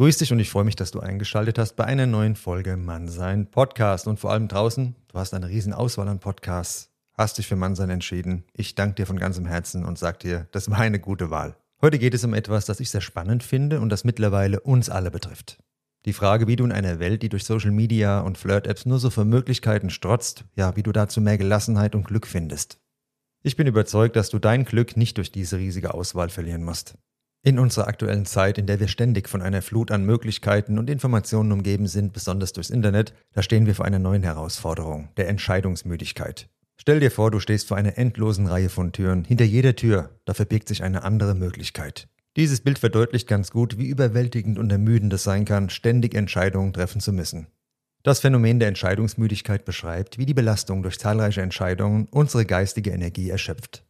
Grüß dich und ich freue mich, dass du eingeschaltet hast bei einer neuen Folge Mannsein Podcast und vor allem draußen. Du hast eine riesen Auswahl an Podcasts, hast dich für Mannsein entschieden. Ich danke dir von ganzem Herzen und sage dir, das war eine gute Wahl. Heute geht es um etwas, das ich sehr spannend finde und das mittlerweile uns alle betrifft. Die Frage, wie du in einer Welt, die durch Social Media und Flirt-Apps nur so für Möglichkeiten strotzt, ja, wie du dazu mehr Gelassenheit und Glück findest. Ich bin überzeugt, dass du dein Glück nicht durch diese riesige Auswahl verlieren musst. In unserer aktuellen Zeit, in der wir ständig von einer Flut an Möglichkeiten und Informationen umgeben sind, besonders durchs Internet, da stehen wir vor einer neuen Herausforderung, der Entscheidungsmüdigkeit. Stell dir vor, du stehst vor einer endlosen Reihe von Türen. Hinter jeder Tür, da verbirgt sich eine andere Möglichkeit. Dieses Bild verdeutlicht ganz gut, wie überwältigend und ermüdend es sein kann, ständig Entscheidungen treffen zu müssen. Das Phänomen der Entscheidungsmüdigkeit beschreibt, wie die Belastung durch zahlreiche Entscheidungen unsere geistige Energie erschöpft.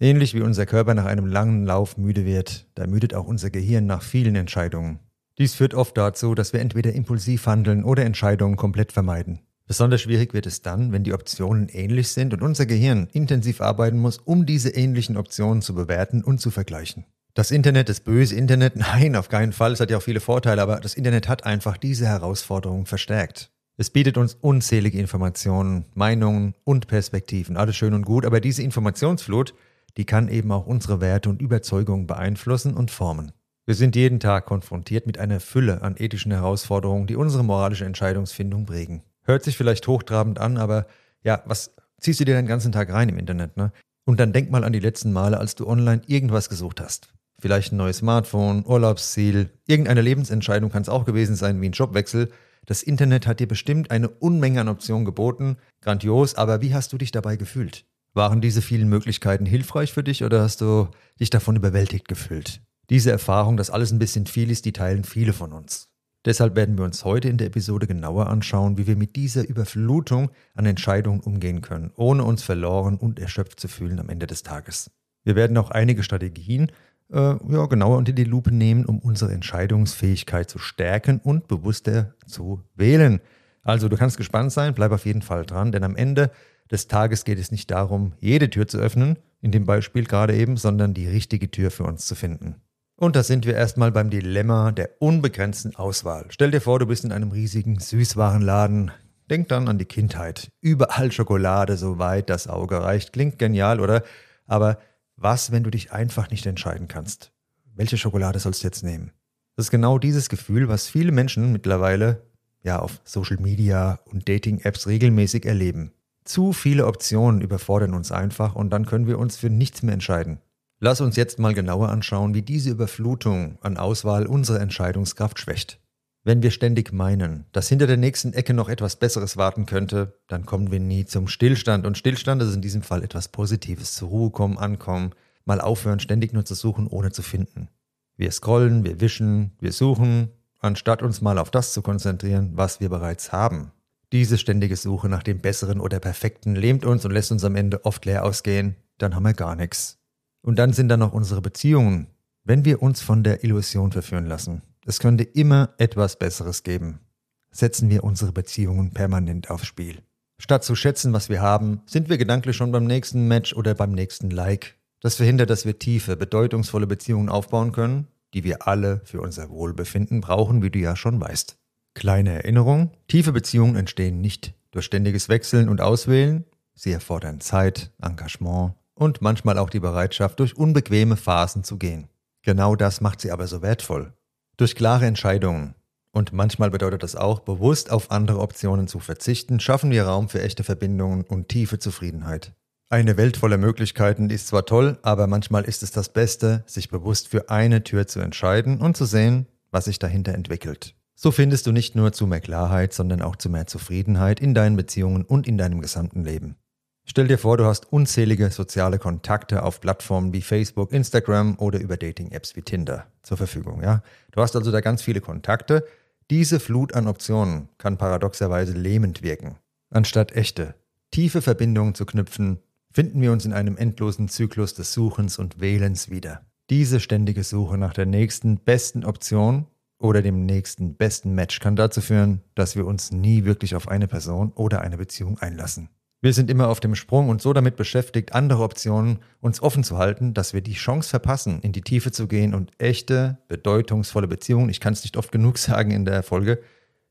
Ähnlich wie unser Körper nach einem langen Lauf müde wird, da müdet auch unser Gehirn nach vielen Entscheidungen. Dies führt oft dazu, dass wir entweder impulsiv handeln oder Entscheidungen komplett vermeiden. Besonders schwierig wird es dann, wenn die Optionen ähnlich sind und unser Gehirn intensiv arbeiten muss, um diese ähnlichen Optionen zu bewerten und zu vergleichen. Das Internet, das böse Internet, nein, auf keinen Fall, es hat ja auch viele Vorteile, aber das Internet hat einfach diese Herausforderung verstärkt. Es bietet uns unzählige Informationen, Meinungen und Perspektiven, alles schön und gut, aber diese Informationsflut, die kann eben auch unsere Werte und Überzeugungen beeinflussen und formen. Wir sind jeden Tag konfrontiert mit einer Fülle an ethischen Herausforderungen, die unsere moralische Entscheidungsfindung prägen. Hört sich vielleicht hochtrabend an, aber ja, was ziehst du dir den ganzen Tag rein im Internet, ne? Und dann denk mal an die letzten Male, als du online irgendwas gesucht hast. Vielleicht ein neues Smartphone, Urlaubsziel, irgendeine Lebensentscheidung kann es auch gewesen sein, wie ein Jobwechsel. Das Internet hat dir bestimmt eine Unmenge an Optionen geboten. Grandios, aber wie hast du dich dabei gefühlt? Waren diese vielen Möglichkeiten hilfreich für dich oder hast du dich davon überwältigt gefühlt? Diese Erfahrung, dass alles ein bisschen viel ist, die teilen viele von uns. Deshalb werden wir uns heute in der Episode genauer anschauen, wie wir mit dieser Überflutung an Entscheidungen umgehen können, ohne uns verloren und erschöpft zu fühlen am Ende des Tages. Wir werden auch einige Strategien äh, ja, genauer unter die Lupe nehmen, um unsere Entscheidungsfähigkeit zu stärken und bewusster zu wählen. Also du kannst gespannt sein, bleib auf jeden Fall dran, denn am Ende des Tages geht es nicht darum, jede Tür zu öffnen, in dem Beispiel gerade eben, sondern die richtige Tür für uns zu finden. Und da sind wir erstmal beim Dilemma der unbegrenzten Auswahl. Stell dir vor, du bist in einem riesigen Süßwarenladen. Denk dann an die Kindheit. Überall Schokolade, soweit das Auge reicht. Klingt genial, oder? Aber was, wenn du dich einfach nicht entscheiden kannst? Welche Schokolade sollst du jetzt nehmen? Das ist genau dieses Gefühl, was viele Menschen mittlerweile ja auf Social Media und Dating-Apps regelmäßig erleben. Zu viele Optionen überfordern uns einfach und dann können wir uns für nichts mehr entscheiden. Lass uns jetzt mal genauer anschauen, wie diese Überflutung an Auswahl unsere Entscheidungskraft schwächt. Wenn wir ständig meinen, dass hinter der nächsten Ecke noch etwas Besseres warten könnte, dann kommen wir nie zum Stillstand. Und Stillstand ist in diesem Fall etwas Positives. Zur Ruhe kommen, ankommen, mal aufhören, ständig nur zu suchen, ohne zu finden. Wir scrollen, wir wischen, wir suchen, anstatt uns mal auf das zu konzentrieren, was wir bereits haben. Diese ständige Suche nach dem Besseren oder Perfekten lähmt uns und lässt uns am Ende oft leer ausgehen, dann haben wir gar nichts. Und dann sind da noch unsere Beziehungen. Wenn wir uns von der Illusion verführen lassen, es könnte immer etwas Besseres geben, setzen wir unsere Beziehungen permanent aufs Spiel. Statt zu schätzen, was wir haben, sind wir gedanklich schon beim nächsten Match oder beim nächsten Like. Das verhindert, dass wir tiefe, bedeutungsvolle Beziehungen aufbauen können, die wir alle für unser Wohlbefinden brauchen, wie du ja schon weißt. Kleine Erinnerung, tiefe Beziehungen entstehen nicht durch ständiges Wechseln und Auswählen, sie erfordern Zeit, Engagement und manchmal auch die Bereitschaft, durch unbequeme Phasen zu gehen. Genau das macht sie aber so wertvoll. Durch klare Entscheidungen, und manchmal bedeutet das auch, bewusst auf andere Optionen zu verzichten, schaffen wir Raum für echte Verbindungen und tiefe Zufriedenheit. Eine Welt voller Möglichkeiten ist zwar toll, aber manchmal ist es das Beste, sich bewusst für eine Tür zu entscheiden und zu sehen, was sich dahinter entwickelt. So findest du nicht nur zu mehr Klarheit, sondern auch zu mehr Zufriedenheit in deinen Beziehungen und in deinem gesamten Leben. Stell dir vor, du hast unzählige soziale Kontakte auf Plattformen wie Facebook, Instagram oder über Dating-Apps wie Tinder zur Verfügung. Ja? Du hast also da ganz viele Kontakte. Diese Flut an Optionen kann paradoxerweise lähmend wirken. Anstatt echte, tiefe Verbindungen zu knüpfen, finden wir uns in einem endlosen Zyklus des Suchens und Wählens wieder. Diese ständige Suche nach der nächsten besten Option oder dem nächsten besten Match kann dazu führen, dass wir uns nie wirklich auf eine Person oder eine Beziehung einlassen. Wir sind immer auf dem Sprung und so damit beschäftigt, andere Optionen uns offen zu halten, dass wir die Chance verpassen, in die Tiefe zu gehen und echte, bedeutungsvolle Beziehungen, ich kann es nicht oft genug sagen in der Folge,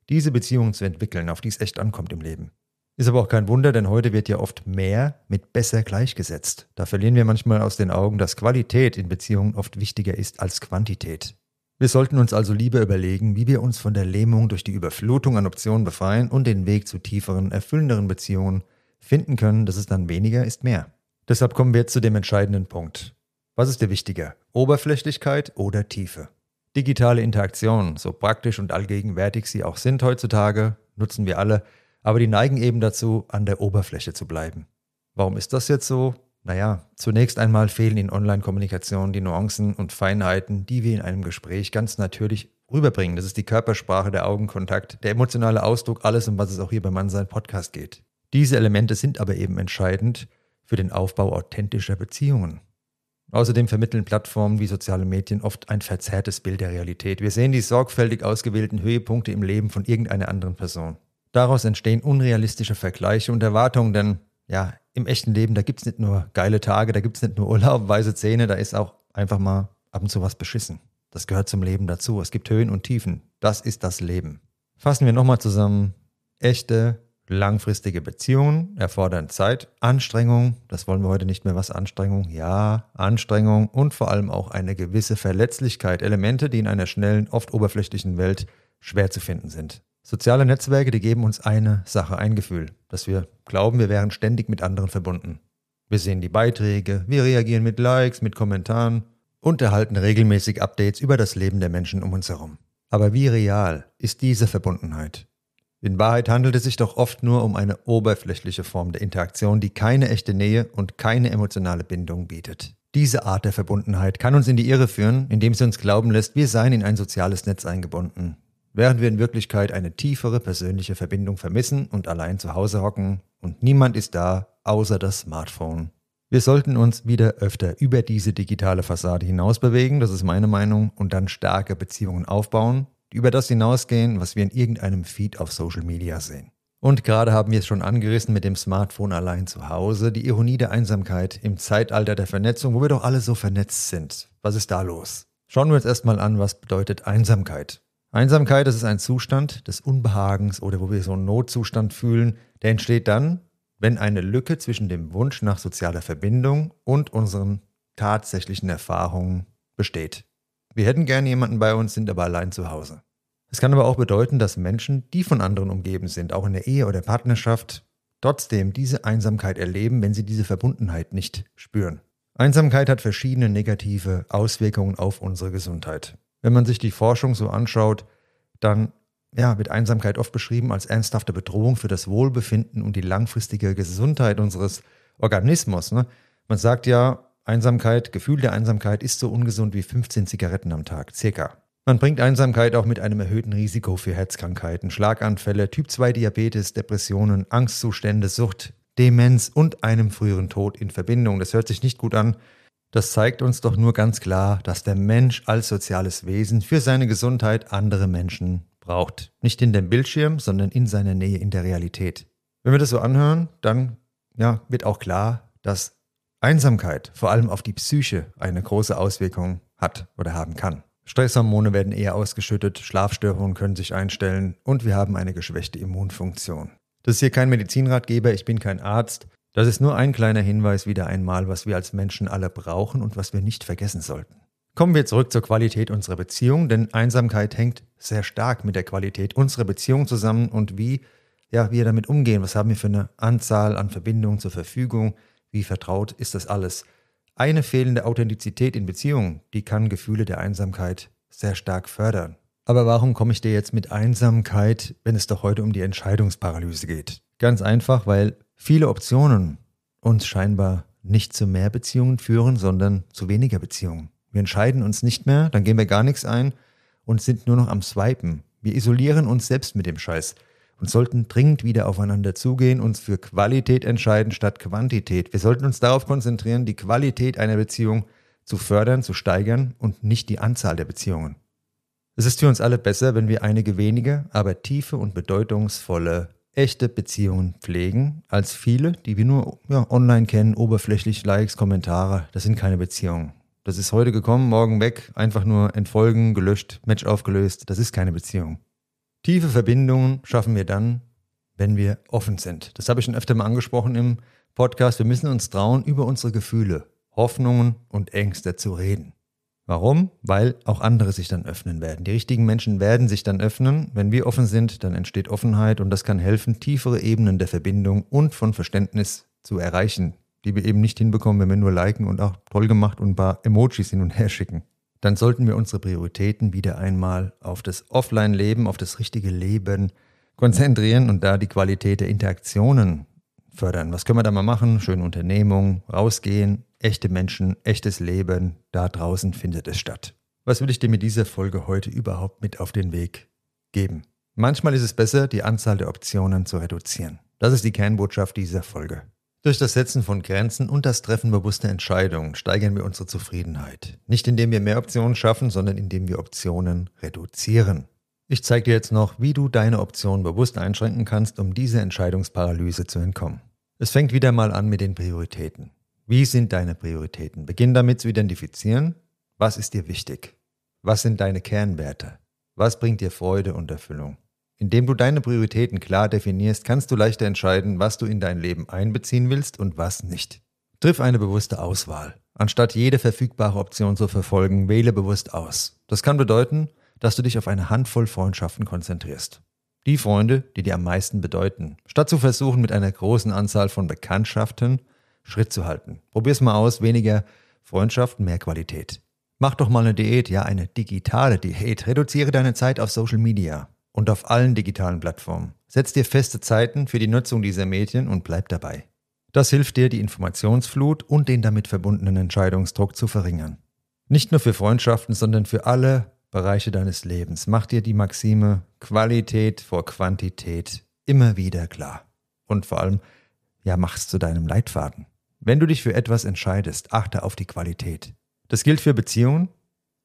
diese Beziehungen zu entwickeln, auf die es echt ankommt im Leben. Ist aber auch kein Wunder, denn heute wird ja oft mehr mit besser gleichgesetzt. Da verlieren wir manchmal aus den Augen, dass Qualität in Beziehungen oft wichtiger ist als Quantität. Wir sollten uns also lieber überlegen, wie wir uns von der Lähmung durch die Überflutung an Optionen befreien und den Weg zu tieferen, erfüllenderen Beziehungen finden können, dass es dann weniger ist mehr. Deshalb kommen wir jetzt zu dem entscheidenden Punkt. Was ist dir wichtiger? Oberflächlichkeit oder Tiefe? Digitale Interaktion, so praktisch und allgegenwärtig sie auch sind heutzutage, nutzen wir alle, aber die neigen eben dazu, an der Oberfläche zu bleiben. Warum ist das jetzt so? Naja, zunächst einmal fehlen in Online-Kommunikation die Nuancen und Feinheiten, die wir in einem Gespräch ganz natürlich rüberbringen. Das ist die Körpersprache, der Augenkontakt, der emotionale Ausdruck, alles, um was es auch hier beim Mannsein Podcast geht. Diese Elemente sind aber eben entscheidend für den Aufbau authentischer Beziehungen. Außerdem vermitteln Plattformen wie soziale Medien oft ein verzerrtes Bild der Realität. Wir sehen die sorgfältig ausgewählten Höhepunkte im Leben von irgendeiner anderen Person. Daraus entstehen unrealistische Vergleiche und Erwartungen, denn ja, im echten Leben, da gibt es nicht nur geile Tage, da gibt es nicht nur Urlaub, weiße Zähne, da ist auch einfach mal ab und zu was beschissen. Das gehört zum Leben dazu. Es gibt Höhen und Tiefen. Das ist das Leben. Fassen wir nochmal zusammen. Echte, Langfristige Beziehungen erfordern Zeit, Anstrengung, das wollen wir heute nicht mehr was Anstrengung, ja, Anstrengung und vor allem auch eine gewisse Verletzlichkeit, Elemente, die in einer schnellen, oft oberflächlichen Welt schwer zu finden sind. Soziale Netzwerke, die geben uns eine Sache, ein Gefühl, dass wir glauben, wir wären ständig mit anderen verbunden. Wir sehen die Beiträge, wir reagieren mit Likes, mit Kommentaren und erhalten regelmäßig Updates über das Leben der Menschen um uns herum. Aber wie real ist diese Verbundenheit? In Wahrheit handelt es sich doch oft nur um eine oberflächliche Form der Interaktion, die keine echte Nähe und keine emotionale Bindung bietet. Diese Art der Verbundenheit kann uns in die Irre führen, indem sie uns glauben lässt, wir seien in ein soziales Netz eingebunden, während wir in Wirklichkeit eine tiefere persönliche Verbindung vermissen und allein zu Hause hocken und niemand ist da, außer das Smartphone. Wir sollten uns wieder öfter über diese digitale Fassade hinaus bewegen, das ist meine Meinung, und dann starke Beziehungen aufbauen, die über das hinausgehen, was wir in irgendeinem Feed auf Social Media sehen. Und gerade haben wir es schon angerissen mit dem Smartphone allein zu Hause, die Ironie der Einsamkeit im Zeitalter der Vernetzung, wo wir doch alle so vernetzt sind. Was ist da los? Schauen wir uns erstmal an, was bedeutet Einsamkeit. Einsamkeit, das ist ein Zustand des Unbehagens oder wo wir so einen Notzustand fühlen, der entsteht dann, wenn eine Lücke zwischen dem Wunsch nach sozialer Verbindung und unseren tatsächlichen Erfahrungen besteht. Wir hätten gerne jemanden bei uns, sind aber allein zu Hause. Es kann aber auch bedeuten, dass Menschen, die von anderen umgeben sind, auch in der Ehe oder Partnerschaft, trotzdem diese Einsamkeit erleben, wenn sie diese Verbundenheit nicht spüren. Einsamkeit hat verschiedene negative Auswirkungen auf unsere Gesundheit. Wenn man sich die Forschung so anschaut, dann ja, wird Einsamkeit oft beschrieben als ernsthafte Bedrohung für das Wohlbefinden und die langfristige Gesundheit unseres Organismus. Ne? Man sagt ja, Einsamkeit, Gefühl der Einsamkeit ist so ungesund wie 15 Zigaretten am Tag, circa. Man bringt Einsamkeit auch mit einem erhöhten Risiko für Herzkrankheiten, Schlaganfälle, Typ-2-Diabetes, Depressionen, Angstzustände, Sucht, Demenz und einem früheren Tod in Verbindung. Das hört sich nicht gut an. Das zeigt uns doch nur ganz klar, dass der Mensch als soziales Wesen für seine Gesundheit andere Menschen braucht. Nicht in dem Bildschirm, sondern in seiner Nähe in der Realität. Wenn wir das so anhören, dann ja, wird auch klar, dass Einsamkeit vor allem auf die Psyche eine große Auswirkung hat oder haben kann. Stresshormone werden eher ausgeschüttet, Schlafstörungen können sich einstellen und wir haben eine geschwächte Immunfunktion. Das ist hier kein Medizinratgeber, ich bin kein Arzt. Das ist nur ein kleiner Hinweis wieder einmal, was wir als Menschen alle brauchen und was wir nicht vergessen sollten. Kommen wir zurück zur Qualität unserer Beziehung, denn Einsamkeit hängt sehr stark mit der Qualität unserer Beziehung zusammen und wie ja, wir damit umgehen. Was haben wir für eine Anzahl an Verbindungen zur Verfügung? Wie vertraut ist das alles? Eine fehlende Authentizität in Beziehungen, die kann Gefühle der Einsamkeit sehr stark fördern. Aber warum komme ich dir jetzt mit Einsamkeit, wenn es doch heute um die Entscheidungsparalyse geht? Ganz einfach, weil viele Optionen uns scheinbar nicht zu mehr Beziehungen führen, sondern zu weniger Beziehungen. Wir entscheiden uns nicht mehr, dann gehen wir gar nichts ein und sind nur noch am Swipen. Wir isolieren uns selbst mit dem Scheiß und sollten dringend wieder aufeinander zugehen, uns für Qualität entscheiden statt Quantität. Wir sollten uns darauf konzentrieren, die Qualität einer Beziehung zu fördern, zu steigern und nicht die Anzahl der Beziehungen. Es ist für uns alle besser, wenn wir einige wenige, aber tiefe und bedeutungsvolle, echte Beziehungen pflegen, als viele, die wir nur ja, online kennen, oberflächlich Likes, Kommentare. Das sind keine Beziehungen. Das ist heute gekommen, morgen weg, einfach nur entfolgen, gelöscht, Match aufgelöst. Das ist keine Beziehung. Tiefe Verbindungen schaffen wir dann, wenn wir offen sind. Das habe ich schon öfter mal angesprochen im Podcast. Wir müssen uns trauen, über unsere Gefühle, Hoffnungen und Ängste zu reden. Warum? Weil auch andere sich dann öffnen werden. Die richtigen Menschen werden sich dann öffnen. Wenn wir offen sind, dann entsteht Offenheit und das kann helfen, tiefere Ebenen der Verbindung und von Verständnis zu erreichen, die wir eben nicht hinbekommen, wenn wir nur liken und auch toll gemacht und ein paar Emojis hin und her schicken. Dann sollten wir unsere Prioritäten wieder einmal auf das Offline-Leben, auf das richtige Leben konzentrieren und da die Qualität der Interaktionen fördern. Was können wir da mal machen? Schöne Unternehmung, rausgehen, echte Menschen, echtes Leben, da draußen findet es statt. Was will ich dir mit dieser Folge heute überhaupt mit auf den Weg geben? Manchmal ist es besser, die Anzahl der Optionen zu reduzieren. Das ist die Kernbotschaft dieser Folge. Durch das Setzen von Grenzen und das Treffen bewusster Entscheidungen steigern wir unsere Zufriedenheit. Nicht indem wir mehr Optionen schaffen, sondern indem wir Optionen reduzieren. Ich zeige dir jetzt noch, wie du deine Optionen bewusst einschränken kannst, um dieser Entscheidungsparalyse zu entkommen. Es fängt wieder mal an mit den Prioritäten. Wie sind deine Prioritäten? Beginn damit zu identifizieren, was ist dir wichtig? Was sind deine Kernwerte? Was bringt dir Freude und Erfüllung? Indem du deine Prioritäten klar definierst, kannst du leichter entscheiden, was du in dein Leben einbeziehen willst und was nicht. Triff eine bewusste Auswahl. Anstatt jede verfügbare Option zu verfolgen, wähle bewusst aus. Das kann bedeuten, dass du dich auf eine Handvoll Freundschaften konzentrierst. Die Freunde, die dir am meisten bedeuten, statt zu versuchen, mit einer großen Anzahl von Bekanntschaften Schritt zu halten. Probier's mal aus, weniger Freundschaften, mehr Qualität. Mach doch mal eine Diät, ja, eine digitale Diät. Reduziere deine Zeit auf Social Media und auf allen digitalen Plattformen. Setz dir feste Zeiten für die Nutzung dieser Medien und bleib dabei. Das hilft dir, die Informationsflut und den damit verbundenen Entscheidungsdruck zu verringern. Nicht nur für Freundschaften, sondern für alle Bereiche deines Lebens. Mach dir die Maxime Qualität vor Quantität immer wieder klar. Und vor allem, ja, mach's zu deinem Leitfaden. Wenn du dich für etwas entscheidest, achte auf die Qualität. Das gilt für Beziehungen,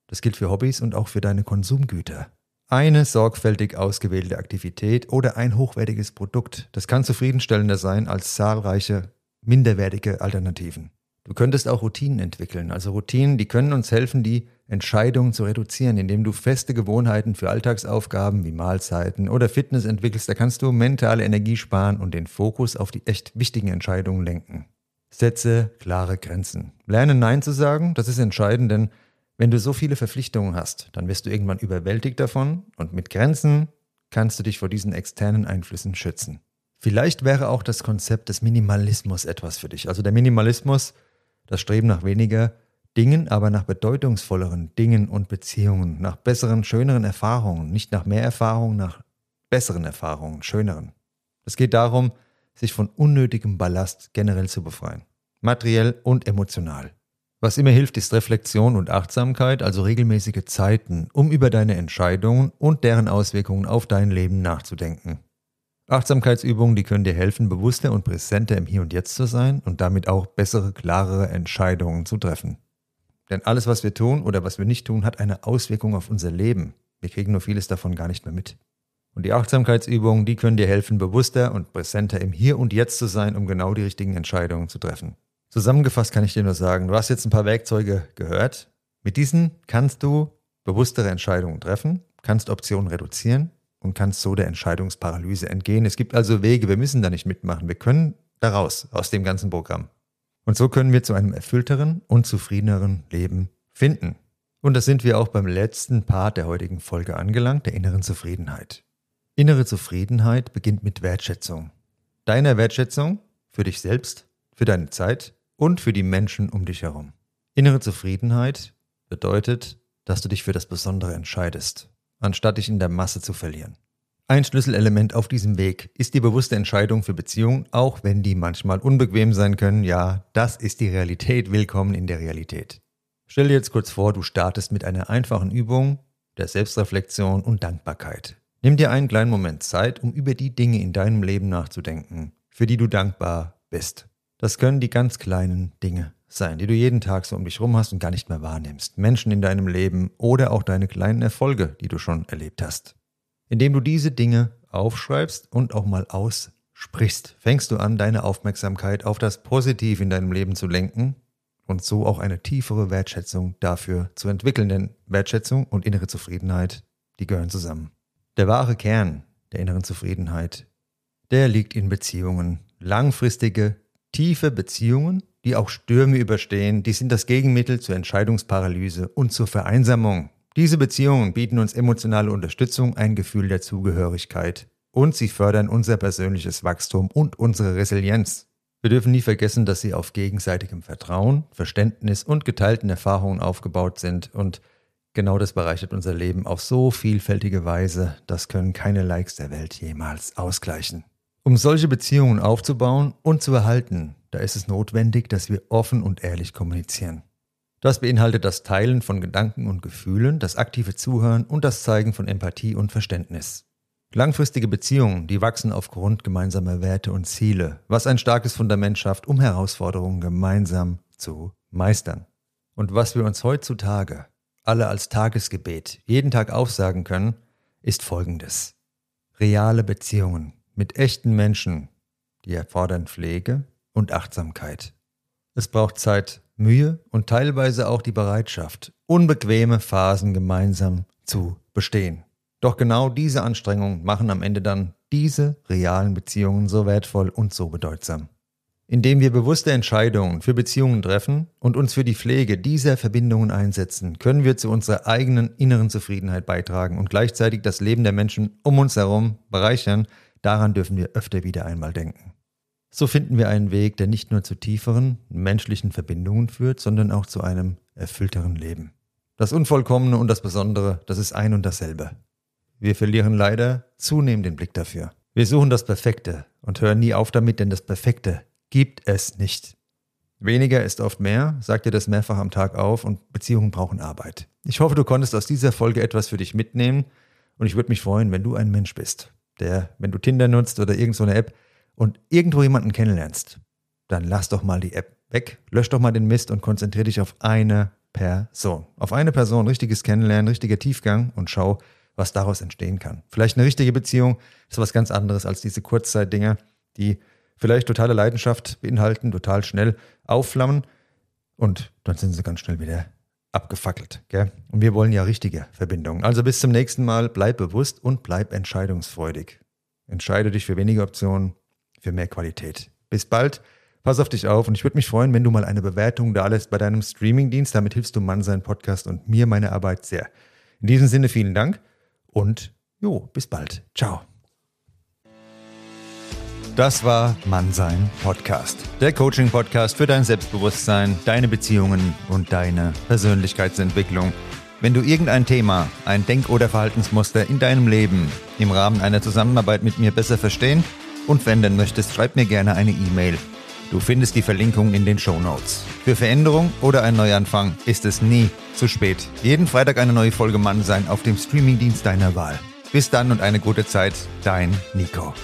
das gilt für Hobbys und auch für deine Konsumgüter. Eine sorgfältig ausgewählte Aktivität oder ein hochwertiges Produkt, das kann zufriedenstellender sein als zahlreiche minderwertige Alternativen. Du könntest auch Routinen entwickeln, also Routinen, die können uns helfen, die Entscheidungen zu reduzieren, indem du feste Gewohnheiten für Alltagsaufgaben wie Mahlzeiten oder Fitness entwickelst. Da kannst du mentale Energie sparen und den Fokus auf die echt wichtigen Entscheidungen lenken. Setze klare Grenzen. Lerne Nein zu sagen, das ist entscheidend, denn wenn du so viele Verpflichtungen hast, dann wirst du irgendwann überwältigt davon und mit Grenzen kannst du dich vor diesen externen Einflüssen schützen. Vielleicht wäre auch das Konzept des Minimalismus etwas für dich. Also der Minimalismus, das Streben nach weniger Dingen, aber nach bedeutungsvolleren Dingen und Beziehungen, nach besseren, schöneren Erfahrungen, nicht nach mehr Erfahrungen, nach besseren Erfahrungen, schöneren. Es geht darum, sich von unnötigem Ballast generell zu befreien, materiell und emotional. Was immer hilft, ist Reflexion und Achtsamkeit, also regelmäßige Zeiten, um über deine Entscheidungen und deren Auswirkungen auf dein Leben nachzudenken. Achtsamkeitsübungen, die können dir helfen, bewusster und präsenter im Hier und Jetzt zu sein und damit auch bessere, klarere Entscheidungen zu treffen. Denn alles, was wir tun oder was wir nicht tun, hat eine Auswirkung auf unser Leben. Wir kriegen nur vieles davon gar nicht mehr mit. Und die Achtsamkeitsübungen, die können dir helfen, bewusster und präsenter im Hier und Jetzt zu sein, um genau die richtigen Entscheidungen zu treffen. Zusammengefasst kann ich dir nur sagen, du hast jetzt ein paar Werkzeuge gehört. Mit diesen kannst du bewusstere Entscheidungen treffen, kannst Optionen reduzieren und kannst so der Entscheidungsparalyse entgehen. Es gibt also Wege, wir müssen da nicht mitmachen. Wir können daraus, aus dem ganzen Programm. Und so können wir zu einem erfüllteren und zufriedeneren Leben finden. Und da sind wir auch beim letzten Part der heutigen Folge angelangt, der inneren Zufriedenheit. Innere Zufriedenheit beginnt mit Wertschätzung. Deiner Wertschätzung für dich selbst, für deine Zeit und für die Menschen um dich herum. Innere Zufriedenheit bedeutet, dass du dich für das Besondere entscheidest, anstatt dich in der Masse zu verlieren. Ein Schlüsselelement auf diesem Weg ist die bewusste Entscheidung für Beziehungen, auch wenn die manchmal unbequem sein können. Ja, das ist die Realität. Willkommen in der Realität. Stell dir jetzt kurz vor, du startest mit einer einfachen Übung der Selbstreflexion und Dankbarkeit. Nimm dir einen kleinen Moment Zeit, um über die Dinge in deinem Leben nachzudenken, für die du dankbar bist. Das können die ganz kleinen Dinge sein, die du jeden Tag so um dich rum hast und gar nicht mehr wahrnimmst. Menschen in deinem Leben oder auch deine kleinen Erfolge, die du schon erlebt hast. Indem du diese Dinge aufschreibst und auch mal aussprichst, fängst du an, deine Aufmerksamkeit auf das Positiv in deinem Leben zu lenken und so auch eine tiefere Wertschätzung dafür zu entwickeln. Denn Wertschätzung und innere Zufriedenheit, die gehören zusammen. Der wahre Kern der inneren Zufriedenheit, der liegt in Beziehungen. Langfristige, tiefe Beziehungen, die auch Stürme überstehen, die sind das Gegenmittel zur Entscheidungsparalyse und zur Vereinsamung. Diese Beziehungen bieten uns emotionale Unterstützung, ein Gefühl der Zugehörigkeit und sie fördern unser persönliches Wachstum und unsere Resilienz. Wir dürfen nie vergessen, dass sie auf gegenseitigem Vertrauen, Verständnis und geteilten Erfahrungen aufgebaut sind und genau das bereichert unser Leben auf so vielfältige Weise, das können keine Likes der Welt jemals ausgleichen. Um solche Beziehungen aufzubauen und zu erhalten, da ist es notwendig, dass wir offen und ehrlich kommunizieren. Das beinhaltet das Teilen von Gedanken und Gefühlen, das aktive Zuhören und das Zeigen von Empathie und Verständnis. Langfristige Beziehungen, die wachsen aufgrund gemeinsamer Werte und Ziele, was ein starkes Fundament schafft, um Herausforderungen gemeinsam zu meistern. Und was wir uns heutzutage alle als Tagesgebet jeden Tag aufsagen können, ist folgendes. Reale Beziehungen mit echten Menschen, die erfordern Pflege und Achtsamkeit. Es braucht Zeit Mühe und teilweise auch die Bereitschaft, unbequeme Phasen gemeinsam zu bestehen. Doch genau diese Anstrengungen machen am Ende dann diese realen Beziehungen so wertvoll und so bedeutsam. Indem wir bewusste Entscheidungen für Beziehungen treffen und uns für die Pflege dieser Verbindungen einsetzen, können wir zu unserer eigenen inneren Zufriedenheit beitragen und gleichzeitig das Leben der Menschen um uns herum bereichern. Daran dürfen wir öfter wieder einmal denken. So finden wir einen Weg, der nicht nur zu tieferen menschlichen Verbindungen führt, sondern auch zu einem erfüllteren Leben. Das Unvollkommene und das Besondere, das ist ein und dasselbe. Wir verlieren leider zunehmend den Blick dafür. Wir suchen das Perfekte und hören nie auf damit, denn das Perfekte gibt es nicht. Weniger ist oft mehr, sagt dir das mehrfach am Tag auf und Beziehungen brauchen Arbeit. Ich hoffe, du konntest aus dieser Folge etwas für dich mitnehmen und ich würde mich freuen, wenn du ein Mensch bist, der, wenn du Tinder nutzt oder irgendeine so App, und irgendwo jemanden kennenlernst, dann lass doch mal die App weg, lösch doch mal den Mist und konzentriere dich auf eine Person. Auf eine Person, richtiges Kennenlernen, richtiger Tiefgang und schau, was daraus entstehen kann. Vielleicht eine richtige Beziehung ist was ganz anderes als diese Kurzzeitdinger, die vielleicht totale Leidenschaft beinhalten, total schnell aufflammen und dann sind sie ganz schnell wieder abgefackelt. Gell? Und wir wollen ja richtige Verbindungen. Also bis zum nächsten Mal, bleib bewusst und bleib entscheidungsfreudig. Entscheide dich für weniger Optionen, für mehr Qualität. Bis bald. Pass auf dich auf und ich würde mich freuen, wenn du mal eine Bewertung da lässt bei deinem Streamingdienst. Damit hilfst du Mann sein Podcast und mir meine Arbeit sehr. In diesem Sinne vielen Dank und jo, bis bald. Ciao. Das war Mannsein Podcast. Der Coaching Podcast für dein Selbstbewusstsein, deine Beziehungen und deine Persönlichkeitsentwicklung. Wenn du irgendein Thema, ein Denk- oder Verhaltensmuster in deinem Leben im Rahmen einer Zusammenarbeit mit mir besser verstehen und wenden möchtest, schreib mir gerne eine E-Mail. Du findest die Verlinkung in den Show Notes. Für Veränderung oder einen Neuanfang ist es nie zu spät. Jeden Freitag eine neue Folge Mann sein auf dem Streamingdienst deiner Wahl. Bis dann und eine gute Zeit, dein Nico.